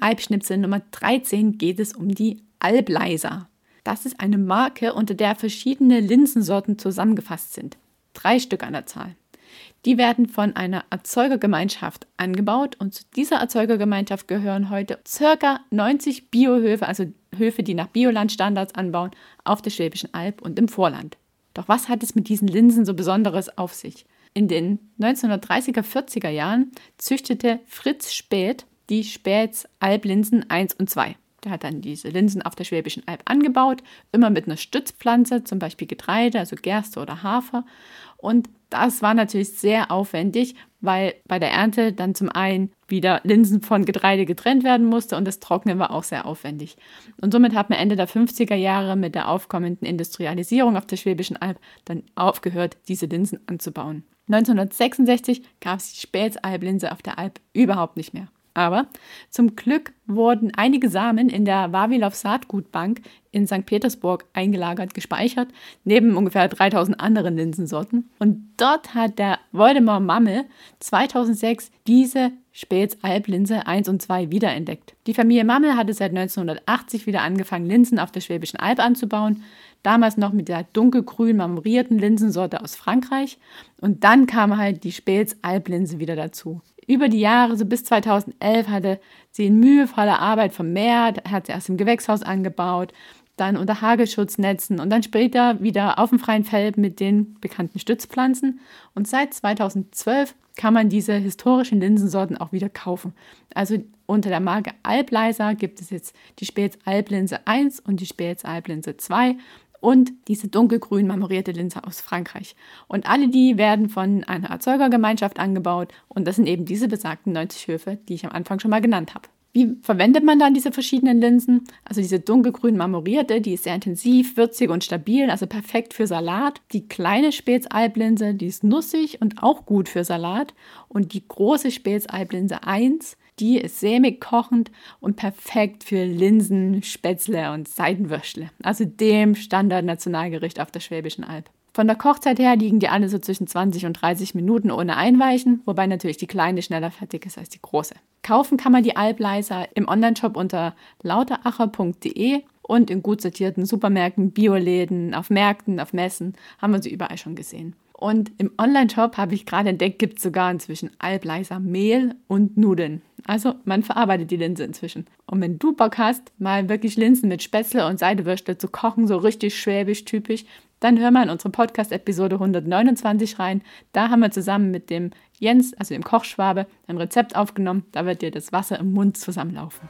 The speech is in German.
Alpschnipsel Nummer 13 geht es um die Albleiser. Das ist eine Marke, unter der verschiedene Linsensorten zusammengefasst sind. Drei Stück an der Zahl. Die werden von einer Erzeugergemeinschaft angebaut und zu dieser Erzeugergemeinschaft gehören heute ca. 90 Biohöfe, also Höfe, die nach Biolandstandards anbauen, auf der Schwäbischen Alb und im Vorland. Doch was hat es mit diesen Linsen so Besonderes auf sich? In den 1930er, 40er Jahren züchtete Fritz Späth die Späths Alblinsen 1 und 2. Der hat dann diese Linsen auf der Schwäbischen Alb angebaut, immer mit einer Stützpflanze, zum Beispiel Getreide, also Gerste oder Hafer. Und das war natürlich sehr aufwendig, weil bei der Ernte dann zum einen wieder Linsen von Getreide getrennt werden musste und das Trocknen war auch sehr aufwendig. Und somit hat man Ende der 50er Jahre mit der aufkommenden Industrialisierung auf der Schwäbischen Alb dann aufgehört, diese Linsen anzubauen. 1966 gab es die Spätsalblinse auf der Alb überhaupt nicht mehr. Aber zum Glück wurden einige Samen in der Wawilow Saatgutbank in St. Petersburg eingelagert, gespeichert, neben ungefähr 3000 anderen Linsensorten. Und dort hat der Voldemar Mammel 2006 diese Späts Alblinse 1 und 2 wiederentdeckt. Die Familie Mammel hatte seit 1980 wieder angefangen, Linsen auf der Schwäbischen Alb anzubauen, damals noch mit der dunkelgrün marmorierten Linsensorte aus Frankreich. Und dann kam halt die Späts Alblinse wieder dazu über die Jahre, so bis 2011, hatte sie in mühevoller Arbeit vermehrt, hat sie erst im Gewächshaus angebaut, dann unter Hagelschutznetzen und dann später wieder auf dem freien Feld mit den bekannten Stützpflanzen. Und seit 2012 kann man diese historischen Linsensorten auch wieder kaufen. Also unter der Marke Albleiser gibt es jetzt die Späts Alblinse 1 und die Späts Alblinse 2 und diese dunkelgrün marmorierte Linse aus Frankreich. Und alle die werden von einer Erzeugergemeinschaft angebaut und das sind eben diese besagten 90 Höfe, die ich am Anfang schon mal genannt habe. Wie verwendet man dann diese verschiedenen Linsen? Also diese dunkelgrün marmorierte, die ist sehr intensiv, würzig und stabil, also perfekt für Salat. Die kleine Spätsalblinse, die ist nussig und auch gut für Salat. Und die große Spätsalblinse 1, die ist sämig kochend und perfekt für Linsen, Spätzle und Seidenwürstle. Also dem Standard-Nationalgericht auf der Schwäbischen Alb. Von der Kochzeit her liegen die alle so zwischen 20 und 30 Minuten ohne Einweichen, wobei natürlich die kleine schneller fertig ist als die große. Kaufen kann man die Albleiser im Onlineshop unter lauteracher.de und in gut sortierten Supermärkten, Bioläden, auf Märkten, auf Messen haben wir sie überall schon gesehen. Und im Online-Shop habe ich gerade entdeckt, gibt es sogar inzwischen Albleiser Mehl und Nudeln. Also man verarbeitet die Linse inzwischen. Und wenn du Bock hast, mal wirklich Linsen mit Spätzle und Seidewürstel zu kochen, so richtig schwäbisch typisch, dann hör mal in unsere Podcast-Episode 129 rein. Da haben wir zusammen mit dem Jens, also dem Kochschwabe, ein Rezept aufgenommen. Da wird dir das Wasser im Mund zusammenlaufen.